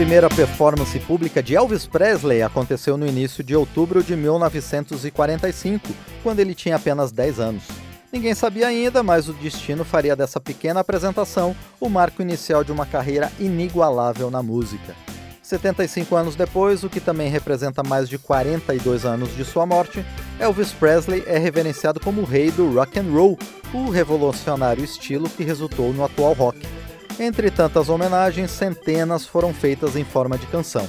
Primeira performance pública de Elvis Presley aconteceu no início de outubro de 1945, quando ele tinha apenas 10 anos. Ninguém sabia ainda, mas o destino faria dessa pequena apresentação o marco inicial de uma carreira inigualável na música. 75 anos depois, o que também representa mais de 42 anos de sua morte, Elvis Presley é reverenciado como o rei do rock and roll, o revolucionário estilo que resultou no atual rock. Entre tantas homenagens, centenas foram feitas em forma de canção.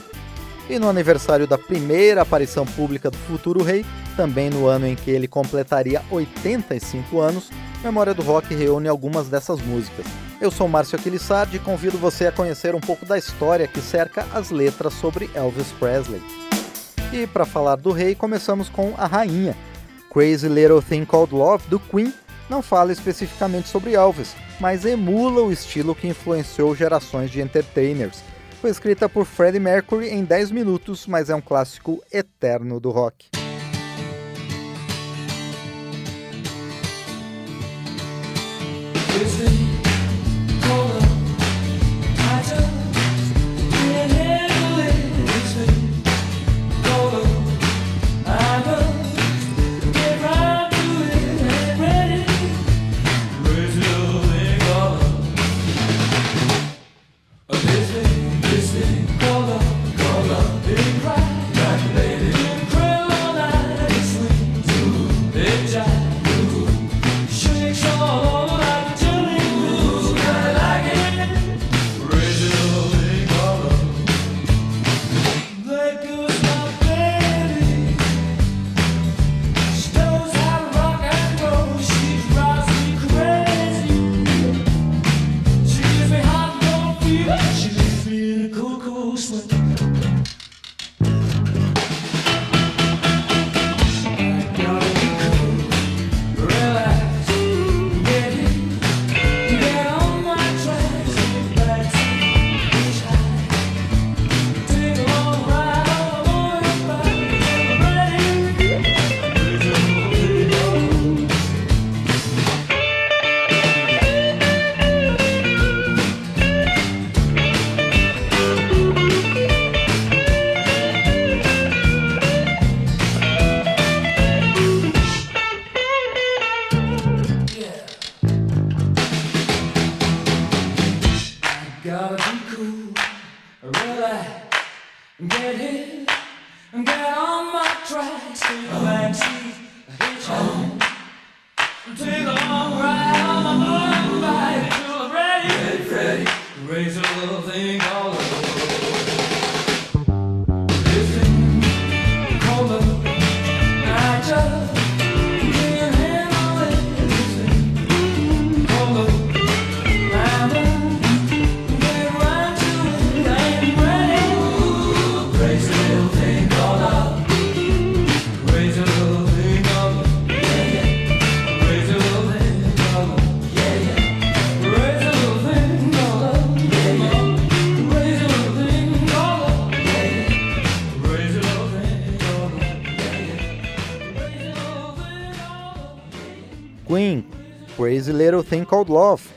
E no aniversário da primeira aparição pública do futuro rei, também no ano em que ele completaria 85 anos, Memória do Rock reúne algumas dessas músicas. Eu sou Márcio Aquilissardi e convido você a conhecer um pouco da história que cerca as letras sobre Elvis Presley. E para falar do rei, começamos com a rainha. Crazy Little Thing Called Love, do Queen, não fala especificamente sobre Elvis, mas emula o estilo que influenciou gerações de entertainers. Foi escrita por Freddie Mercury em 10 minutos, mas é um clássico eterno do rock. Queen, Thing Called Love.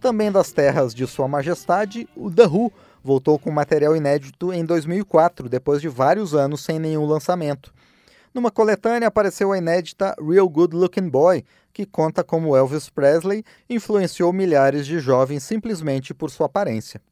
Também das terras de Sua Majestade, o The Who voltou com material inédito em 2004, depois de vários anos sem nenhum lançamento. Numa coletânea apareceu a inédita Real Good Looking Boy, que conta como Elvis Presley influenciou milhares de jovens simplesmente por sua aparência.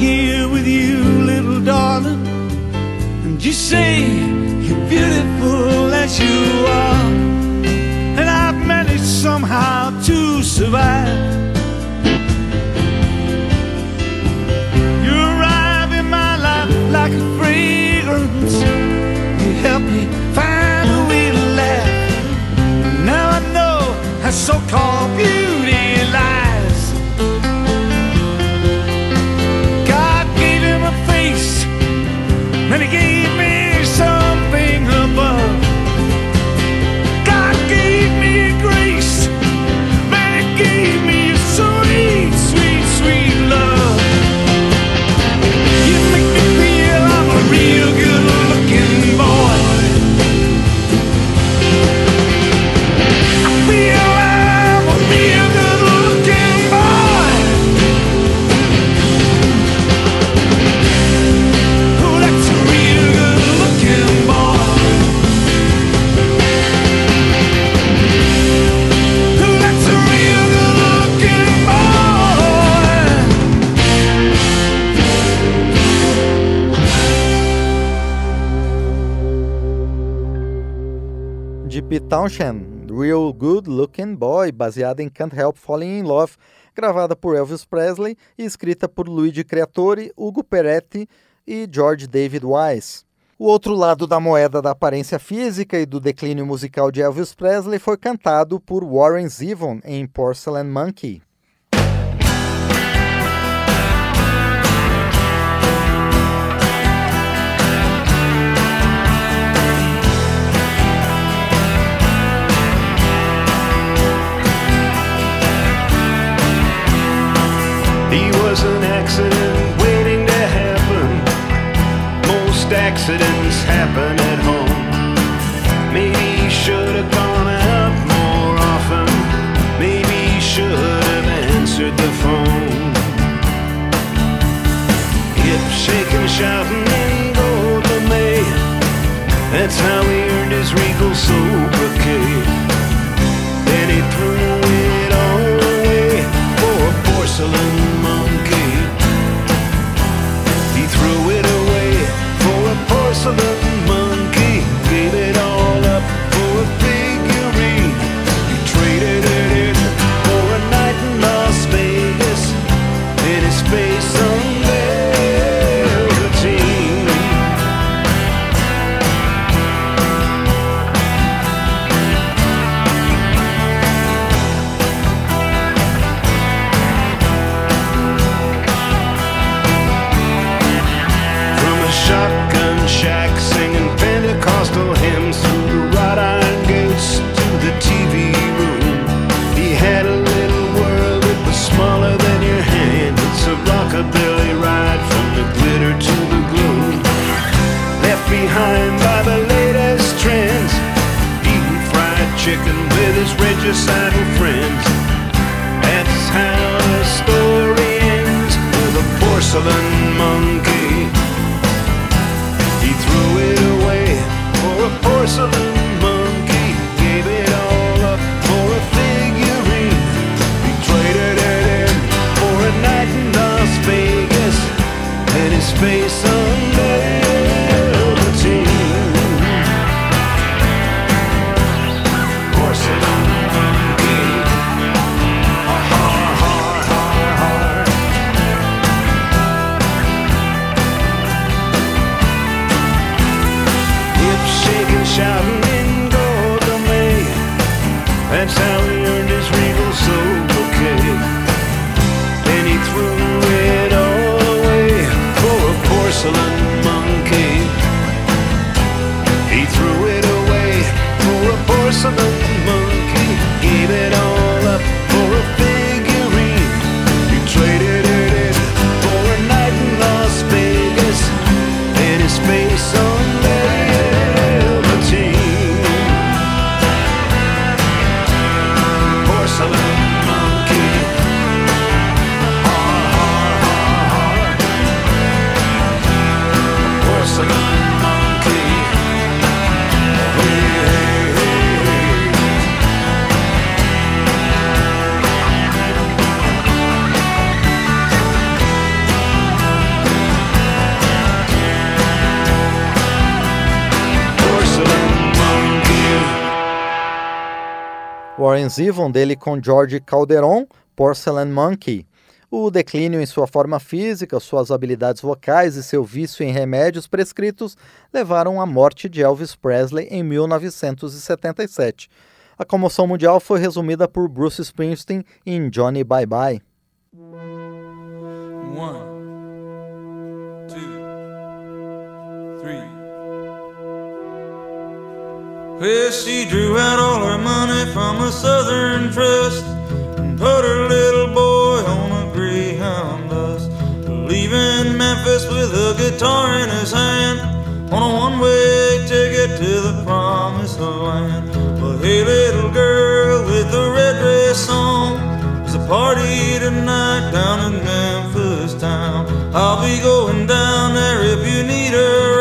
here with you, little darling. And you say you're beautiful as you are. And I've managed somehow to survive. You arrive in my life like a fragrance. You help me find a way to laugh. Now I know I so called. Townshend, Real Good Looking Boy, baseada em Can't Help Falling in Love, gravada por Elvis Presley e escrita por Luigi Creatore, Hugo Peretti e George David Wise. O outro lado da moeda da aparência física e do declínio musical de Elvis Presley foi cantado por Warren Zevon em Porcelain Monkey. Was an accident waiting to happen. Most accidents happen at home. Maybe he should have gone out more often. Maybe he should have answered the phone. Hip shaking, shouting in gold May. That's how he earned his regal sobriquet. Then he threw it all away for porcelain his regicidal friends. That's how the story ends with a porcelain monkey. He threw it away for a porcelain monkey. Gave it all up for a figurine. He traded it in for a night in Las Vegas. And his face Warren Zevon dele com George Calderon, Porcelain Monkey. O declínio em sua forma física, suas habilidades vocais e seu vício em remédios prescritos levaram à morte de Elvis Presley em 1977. A comoção mundial foi resumida por Bruce Springsteen em Johnny Bye Bye. One, two, three. Well, she drew out all her money from a Southern trust and put her little boy on a Greyhound bus, leaving Memphis with a guitar in his hand on a one-way ticket to the promised land. Well, hey, little girl with the red dress on. There's a party tonight down in Memphis town. I'll be going down there if you need a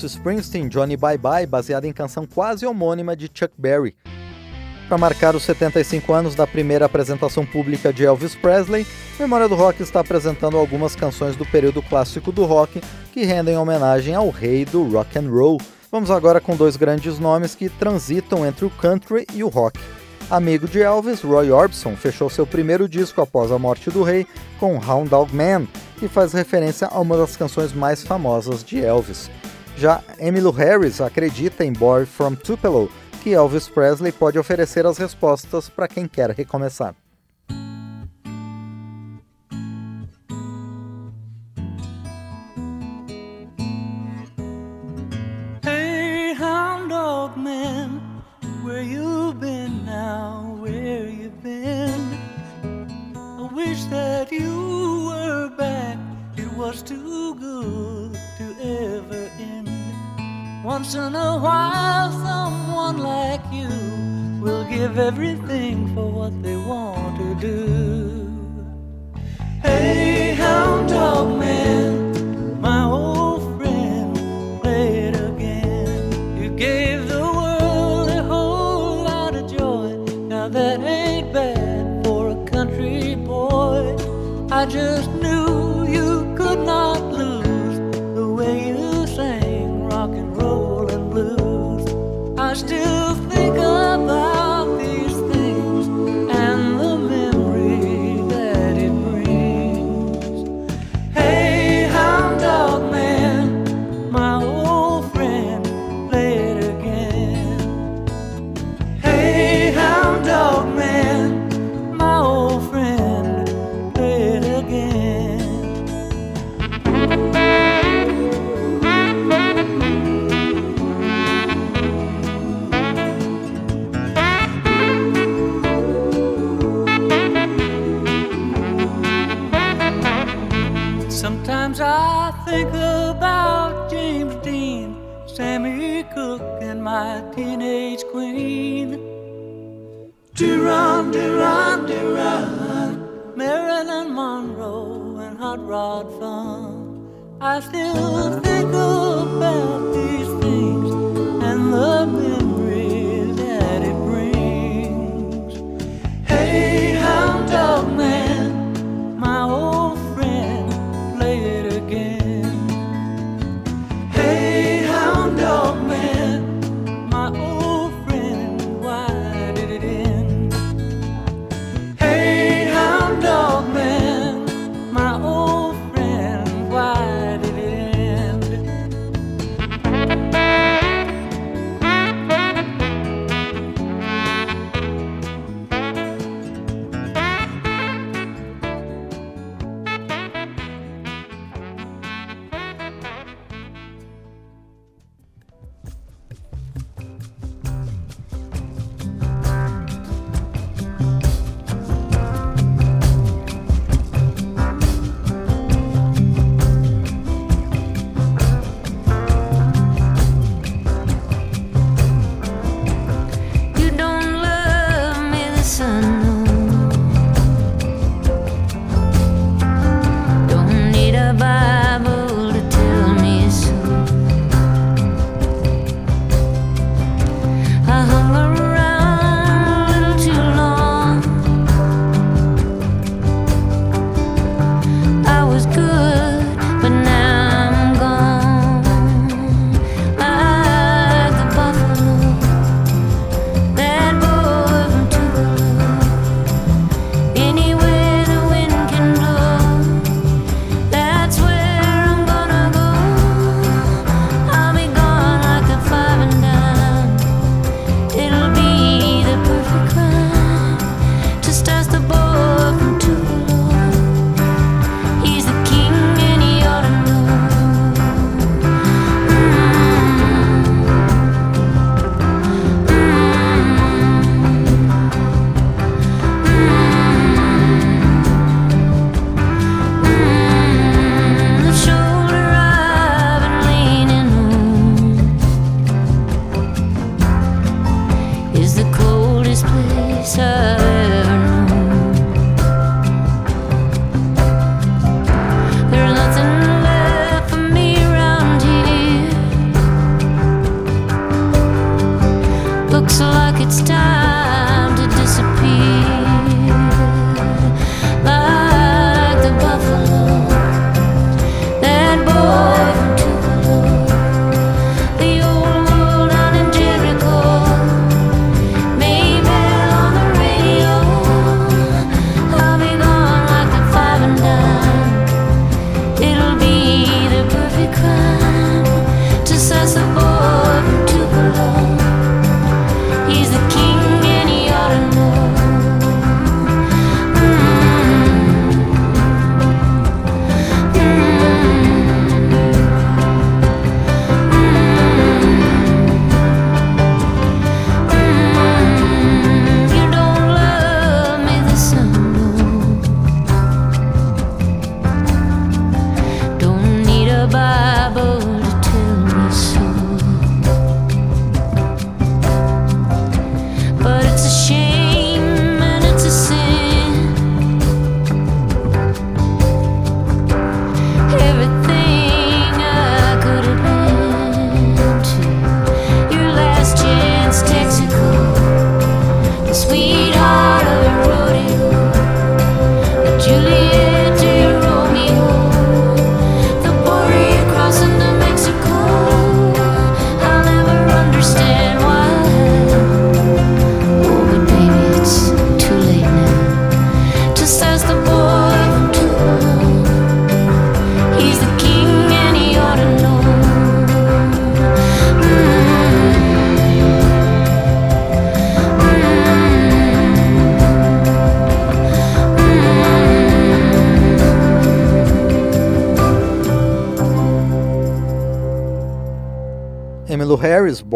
Bruce Springsteen Johnny Bye Bye, baseada em canção quase homônima de Chuck Berry. Para marcar os 75 anos da primeira apresentação pública de Elvis Presley, Memória do Rock está apresentando algumas canções do período clássico do rock que rendem homenagem ao rei do rock and roll. Vamos agora com dois grandes nomes que transitam entre o country e o rock. Amigo de Elvis, Roy Orbison fechou seu primeiro disco após a morte do rei com Hound Dog Man, que faz referência a uma das canções mais famosas de Elvis. Já Emmylou Harris acredita em Boy from Tupelo, que Elvis Presley pode oferecer as respostas para quem quer recomeçar. That you were back. It was too good to ever end. Once in a while, someone like you will give everything for what they want to do. Hey, hound dog man, my old friend, play it again. You gave the world a whole lot of joy. Now that ain't bad for a country boy. I just knew you could not I still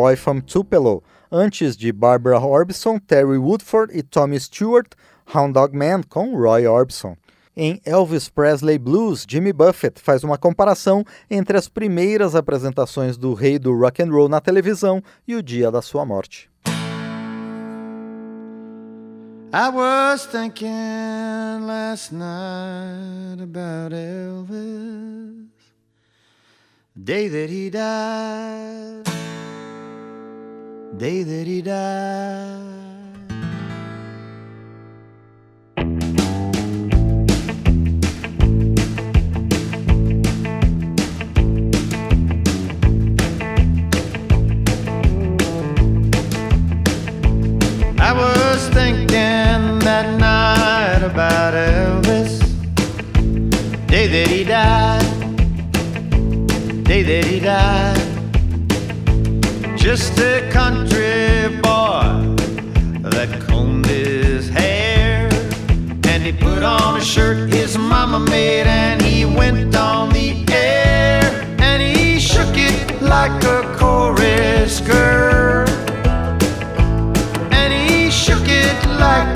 Boy from Tupelo, antes de Barbara Orbison, Terry Woodford e Tommy Stewart, Hound Dog Man com Roy Orbison. Em Elvis Presley Blues, Jimmy Buffett faz uma comparação entre as primeiras apresentações do rei do rock and roll na televisão e o dia da sua morte. I was thinking last night about Elvis, day that he died, day that he died. I was thinking that night about Elvis, day that he died, day that he died. Just a country boy that combed his hair. And he put on a shirt his mama made and he went on the air. And he shook it like a chorus girl. And he shook it like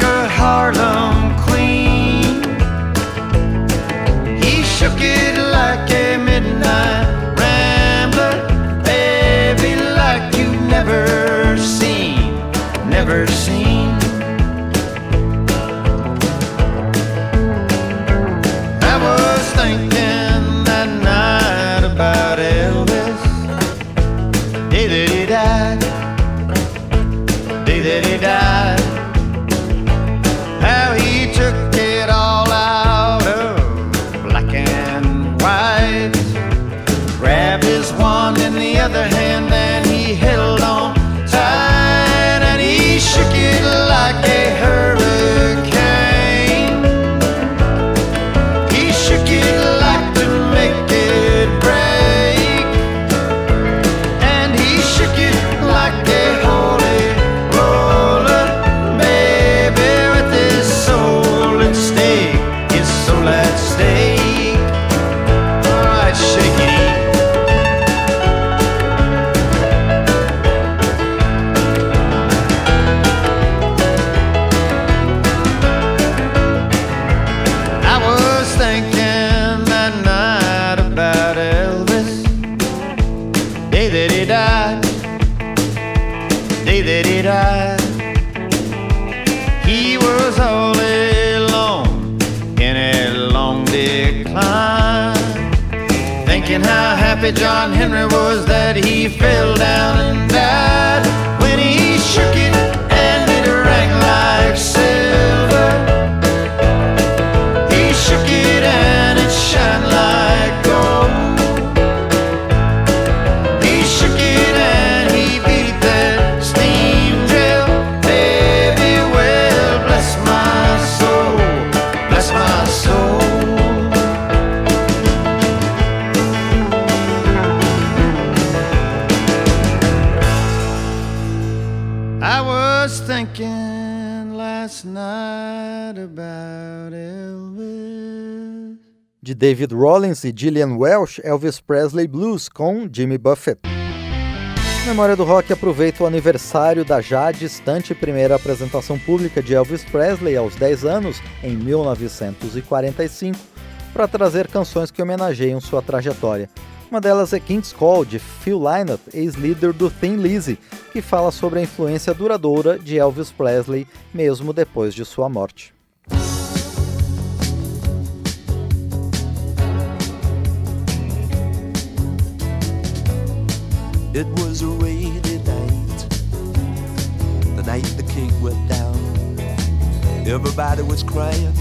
that David Rollins e Gillian Welsh, Elvis Presley Blues com Jimmy Buffett. Memória do Rock aproveita o aniversário da já distante primeira apresentação pública de Elvis Presley aos 10 anos, em 1945, para trazer canções que homenageiam sua trajetória. Uma delas é King's Call, de Phil Lynott, ex-líder do Thin Lizzy, que fala sobre a influência duradoura de Elvis Presley mesmo depois de sua morte. It was a rainy night, the night the king went down. Everybody was crying,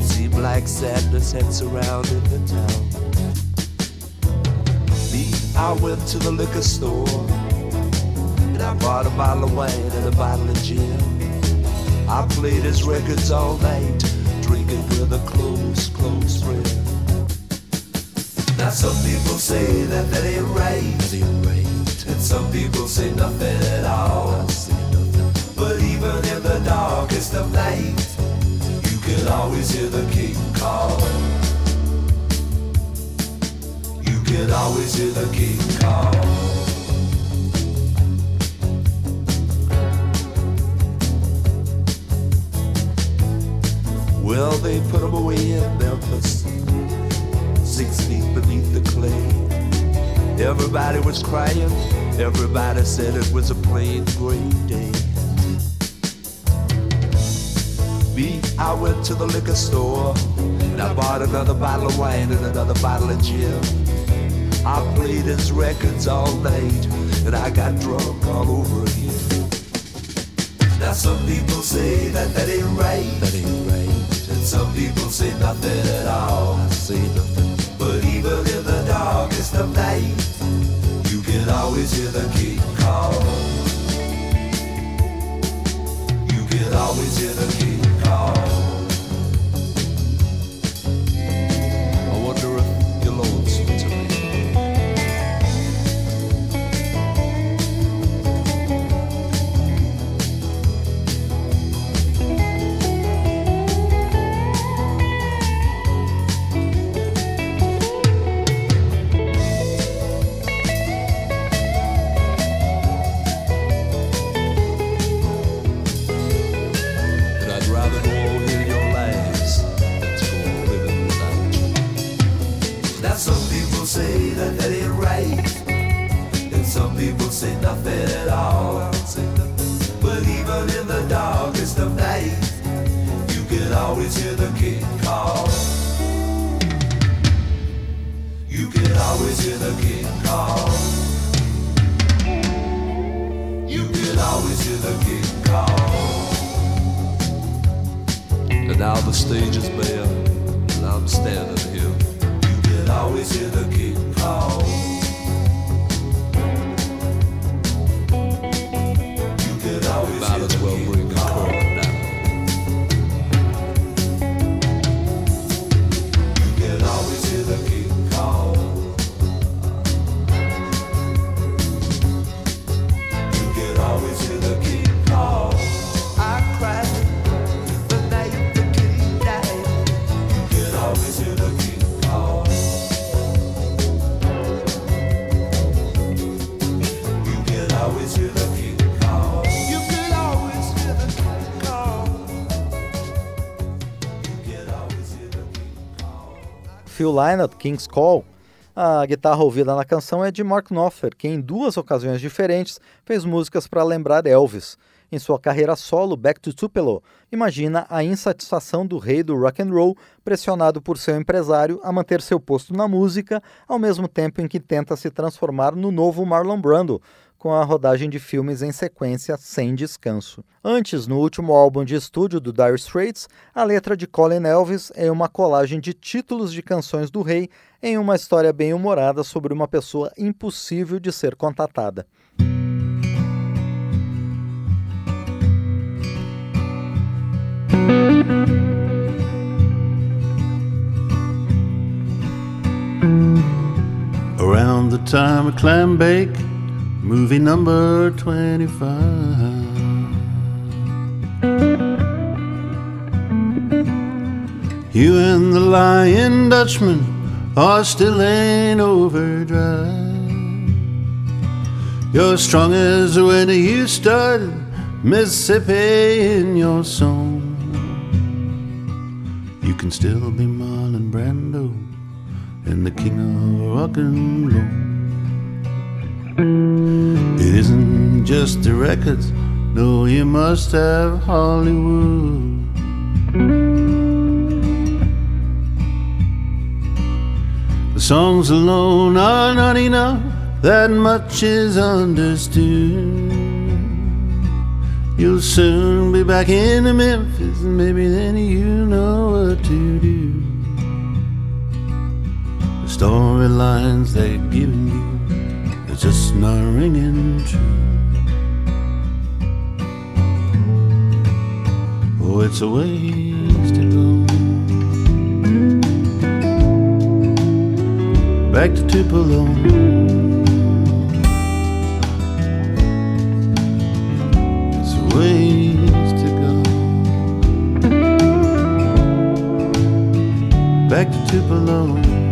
seemed like sadness had surrounded the town. Me, I went to the liquor store and I bought a bottle of wine and a bottle of gin. I played his records all night, drinking with a close, close friend. Now some people say that that ain't right, that ain't right. And some people say nothing at all. But even in the darkest of night, you can always hear the king call. You can always hear the king call. Well, they put him away in Memphis, six feet beneath the clay. Everybody was crying everybody said it was a plain gray day. Me, I went to the liquor store and I bought another bottle of wine and another bottle of gin. I played his records all night and I got drunk all over again. Now some people say that that ain't right, that ain't right, and some people say nothing at all. I say nothing, but even in the darkest of night, can always hear the king call. You can always hear the king some people say nothing at all. But even in the darkest of night, you can always hear the king call. You can always hear the king call. You can always hear the king call. And now the stage is bare, and I'm standing here. You can always hear the king call. Phil Lynott, King's Call. A guitarra ouvida na canção é de Mark Knopfler, que em duas ocasiões diferentes fez músicas para lembrar Elvis. Em sua carreira solo, Back to Tupelo, imagina a insatisfação do rei do rock and roll, pressionado por seu empresário a manter seu posto na música, ao mesmo tempo em que tenta se transformar no novo Marlon Brando, com a rodagem de filmes em sequência sem descanso. Antes, no último álbum de estúdio do Dire Straits, a letra de Colin Elvis é uma colagem de títulos de canções do rei em uma história bem humorada sobre uma pessoa impossível de ser contatada. Around the time of clam bake, movie number 25. You and the Lion Dutchman are still in overdrive. You're strong as when you started Mississippi in your song. You can still be Marlon Brando and the king of rock and roll. It isn't just the records, no, you must have Hollywood. The songs alone are not enough, that much is understood. You'll soon be back in Memphis, and maybe then you know what to do. The storylines they're giving you are just not ringing true. Oh, it's a ways to go. Back to Tupelo. It's a ways to go. Back to Tupelo.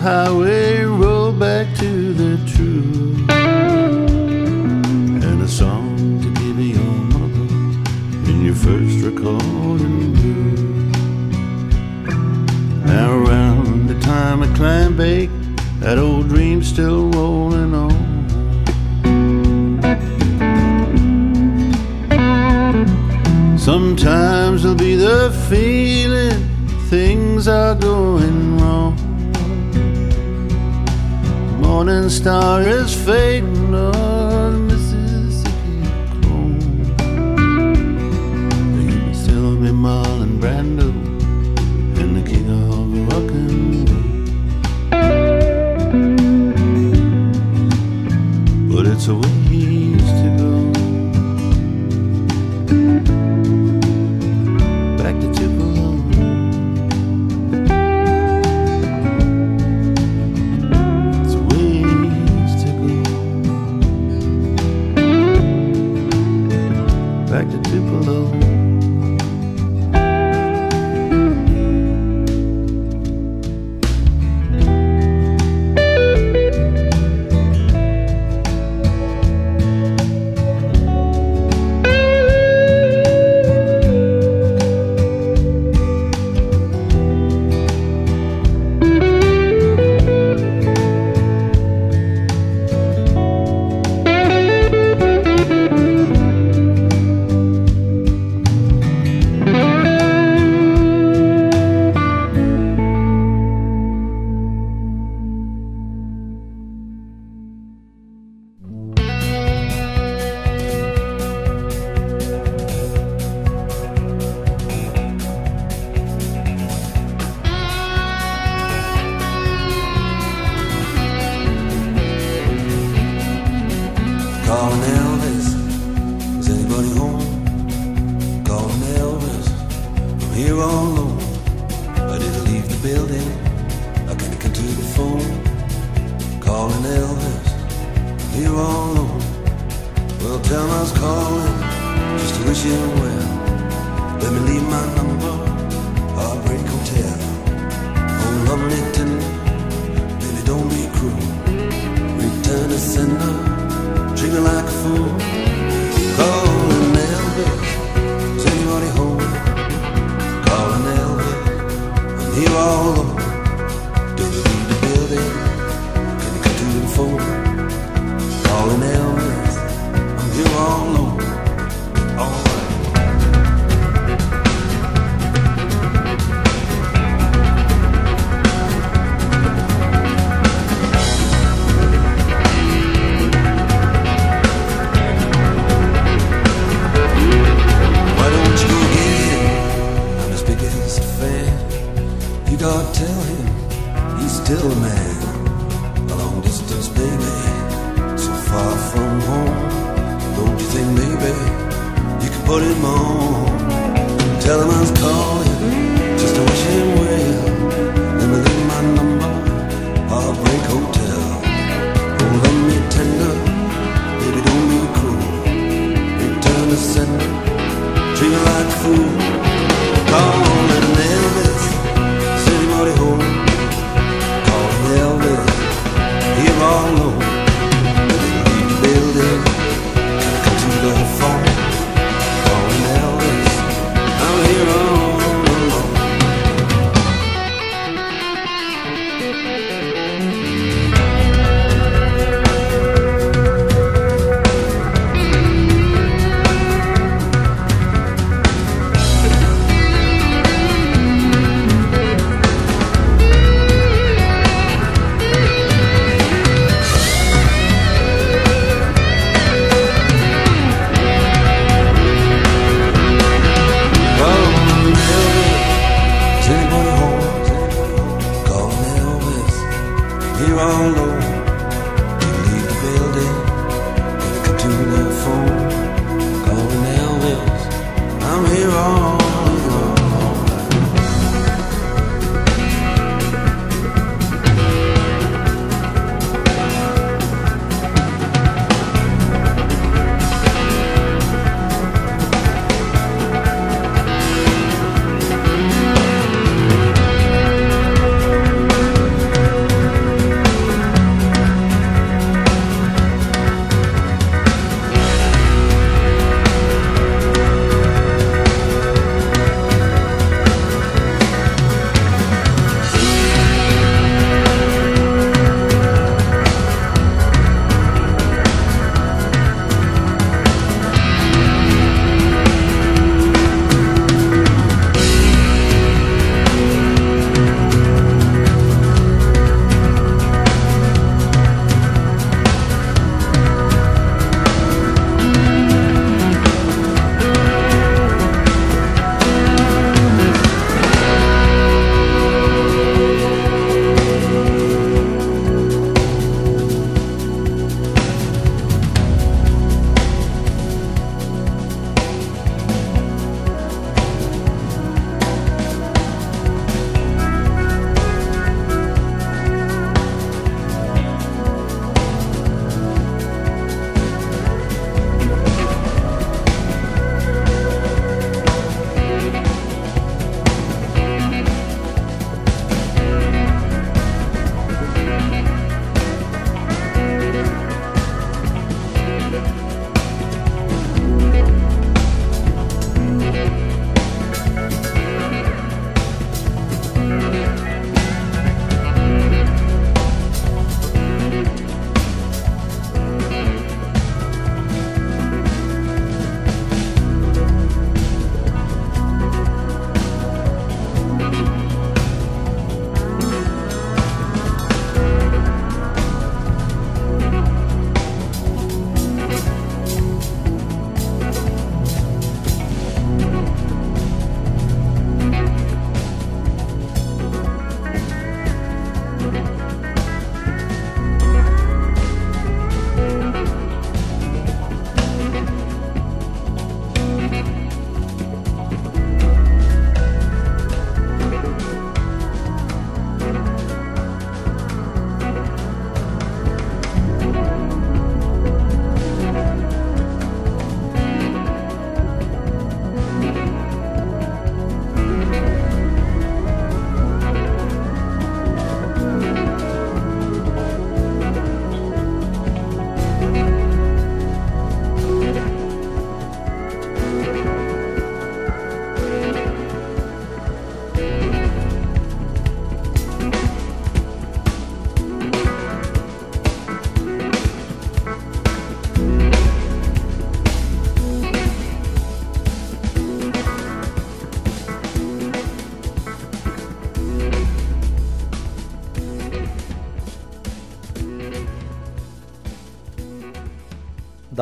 Highway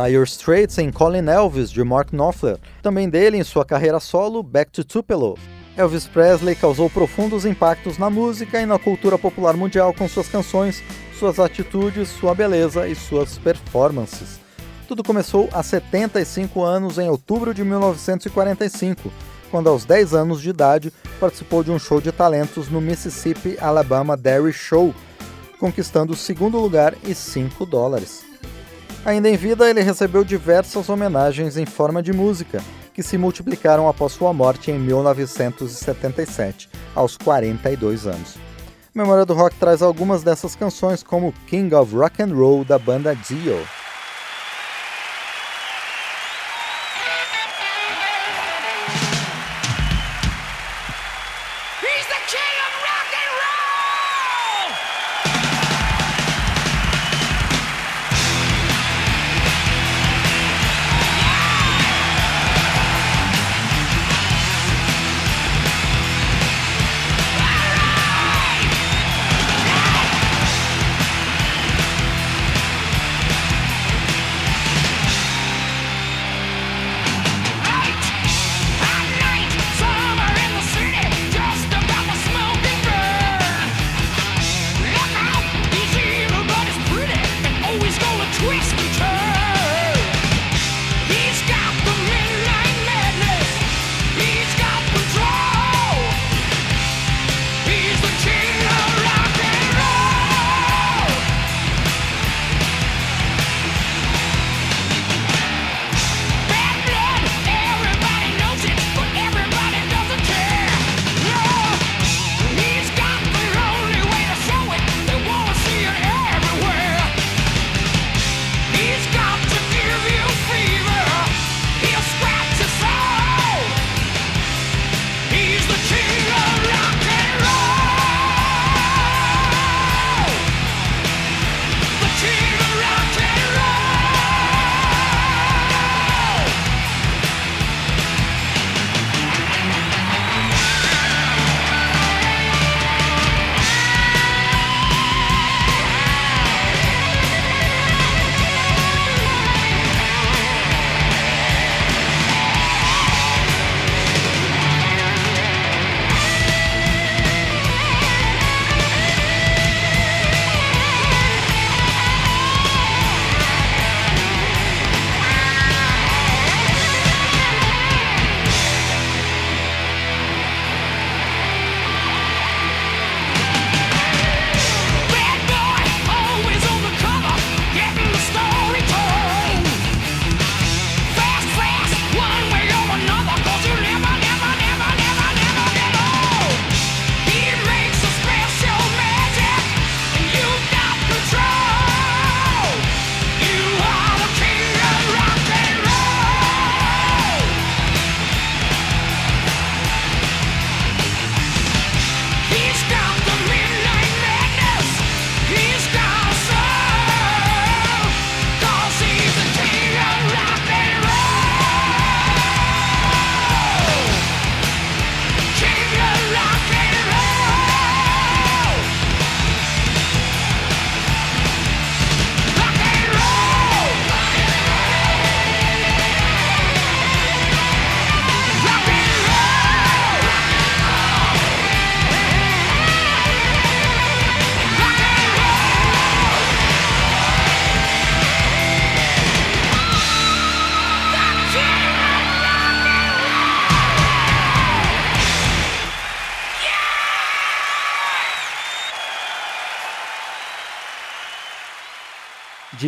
Dire Straits em Colin Elvis, de Mark Knopfler, também dele em sua carreira solo Back to Tupelo. Elvis Presley causou profundos impactos na música e na cultura popular mundial com suas canções, suas atitudes, sua beleza e suas performances. Tudo começou há 75 anos em outubro de 1945, quando aos 10 anos de idade participou de um show de talentos no Mississippi Alabama Dairy Show, conquistando o segundo lugar e 5 dólares. Ainda em vida, ele recebeu diversas homenagens em forma de música, que se multiplicaram após sua morte em 1977, aos 42 anos. Memória do Rock traz algumas dessas canções, como King of Rock and Roll da banda Dio.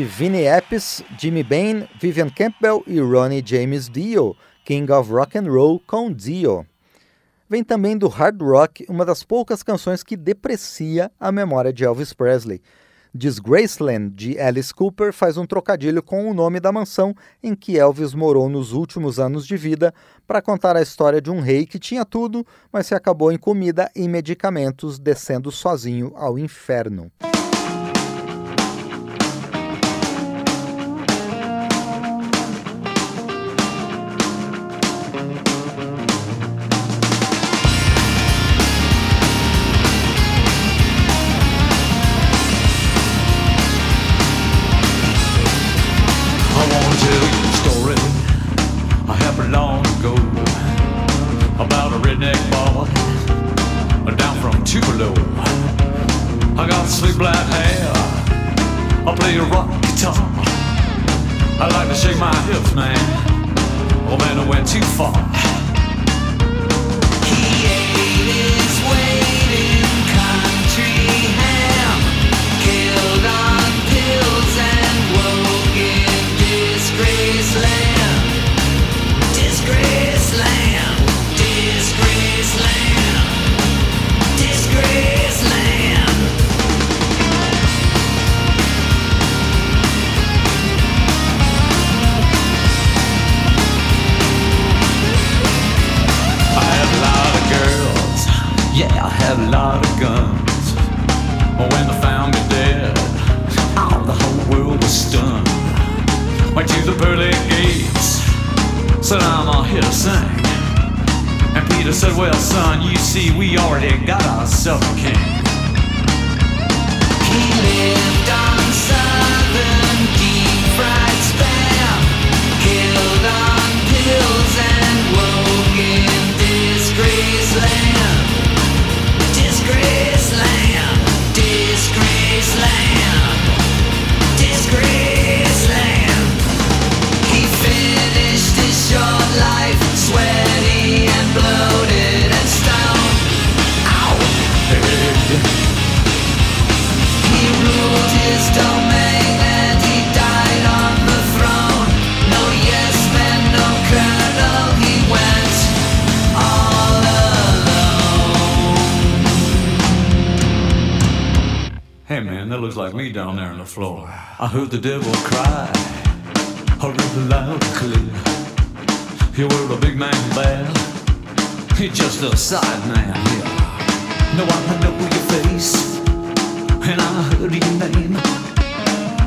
De Vinnie Jimmy Bain, Vivian Campbell e Ronnie James Dio, King of Rock and Roll com Dio. Vem também do hard rock uma das poucas canções que deprecia a memória de Elvis Presley. Disgraceland, de Alice Cooper, faz um trocadilho com o nome da mansão em que Elvis morou nos últimos anos de vida para contar a história de um rei que tinha tudo, mas se acabou em comida e medicamentos, descendo sozinho ao inferno. Looks like me down there on the floor. I heard the devil cry, I really loud and clear. You were a big man bad, you're just a side man here. No, I know your face, and I heard your name.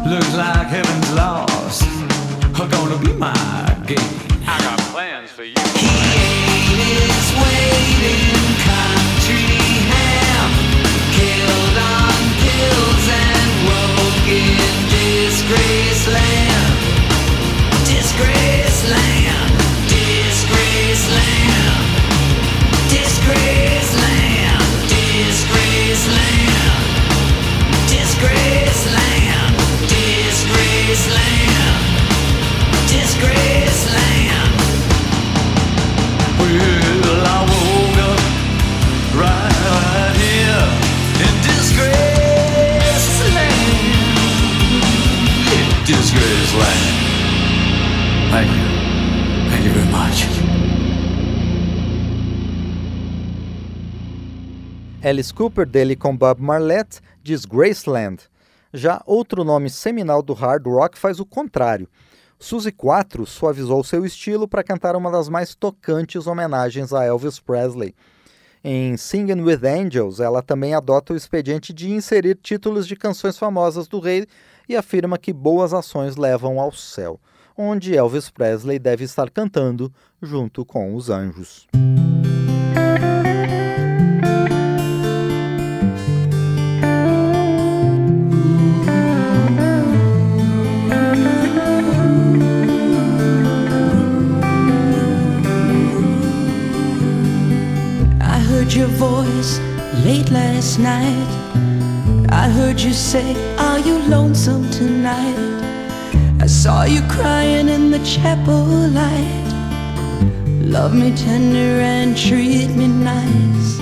Looks like heaven's lost, are gonna be my game. I got plans for you. He ate his disgrace land. Disgrace land, disgrace land, disgrace land, disgrace land, Disgrace land. Thank you. Thank you very much. Alice Cooper dele com Bob Marlette, Disgraceland. Já outro nome seminal do hard rock faz o contrário. Suzy 4 suavizou seu estilo para cantar uma das mais tocantes homenagens a Elvis Presley. Em Singing with Angels, ela também adota o expediente de inserir títulos de canções famosas do rei e afirma que boas ações levam ao céu, onde Elvis Presley deve estar cantando junto com os anjos. Your voice late last night. I heard you say, Are you lonesome tonight? I saw you crying in the chapel light. Love me tender and treat me nice.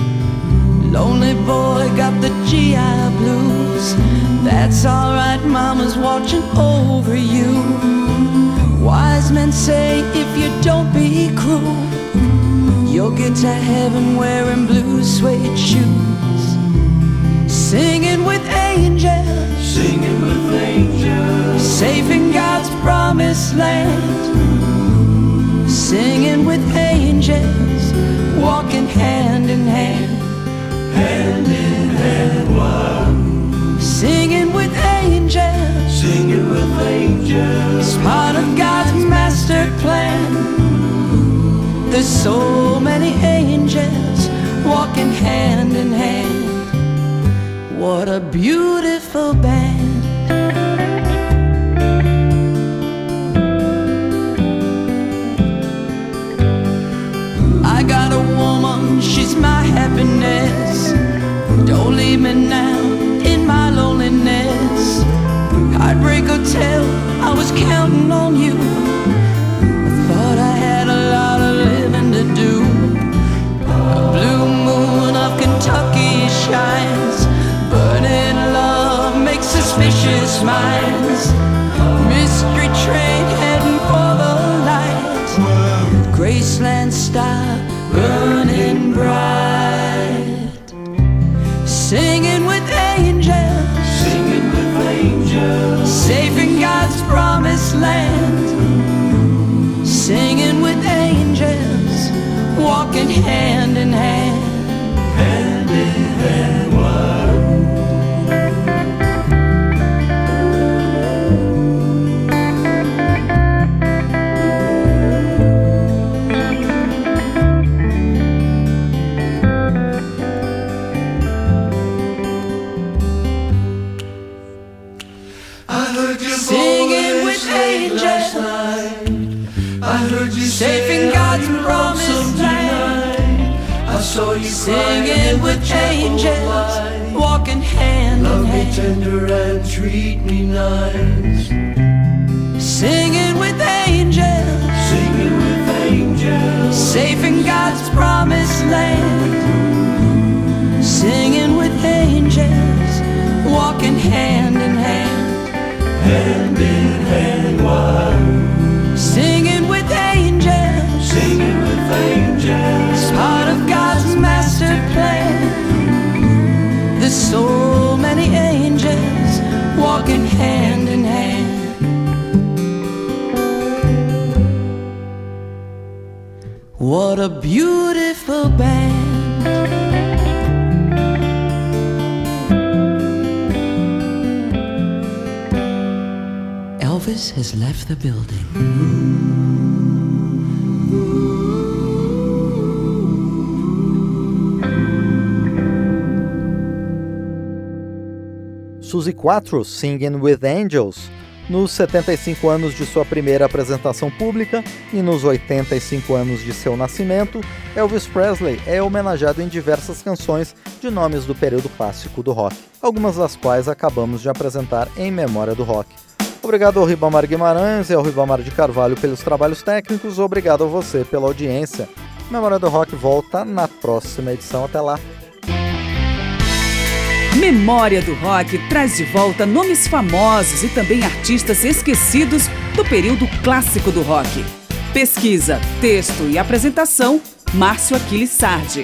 Lonely boy got the GI blues. That's alright, mama's watching over you. Wise men say if you don't be cruel, you'll get to heaven wearing blue suede shoes. Singing with angels, Singing with angels, safe in God's promised land. Singing with angels, walking hand in hand. hand in hand, one. Singing with angels, Singing with angels, it's part of God's master plan. There's so many angels walking hand in hand. What a beautiful band. Hand in hand, wild. Singing with angels, singing with angels, part of God's master plan. There's so many angels walking hand in hand. What a beautiful band. Elvis has left the building. Suzy Quatro, Singing with Angels, nos 75 anos de sua primeira apresentação pública e nos 85 anos de seu nascimento, Elvis Presley é homenageado em diversas canções de nomes do período clássico do rock, algumas das quais acabamos de apresentar em memória do rock. Obrigado ao Ribamar Guimarães e ao Ribamar de Carvalho pelos trabalhos técnicos, obrigado a você pela audiência. Memória do Rock volta na próxima edição. Até lá! Memória do Rock traz de volta nomes famosos e também artistas esquecidos do período clássico do rock. Pesquisa, texto e apresentação, Márcio Aquiles Sardi.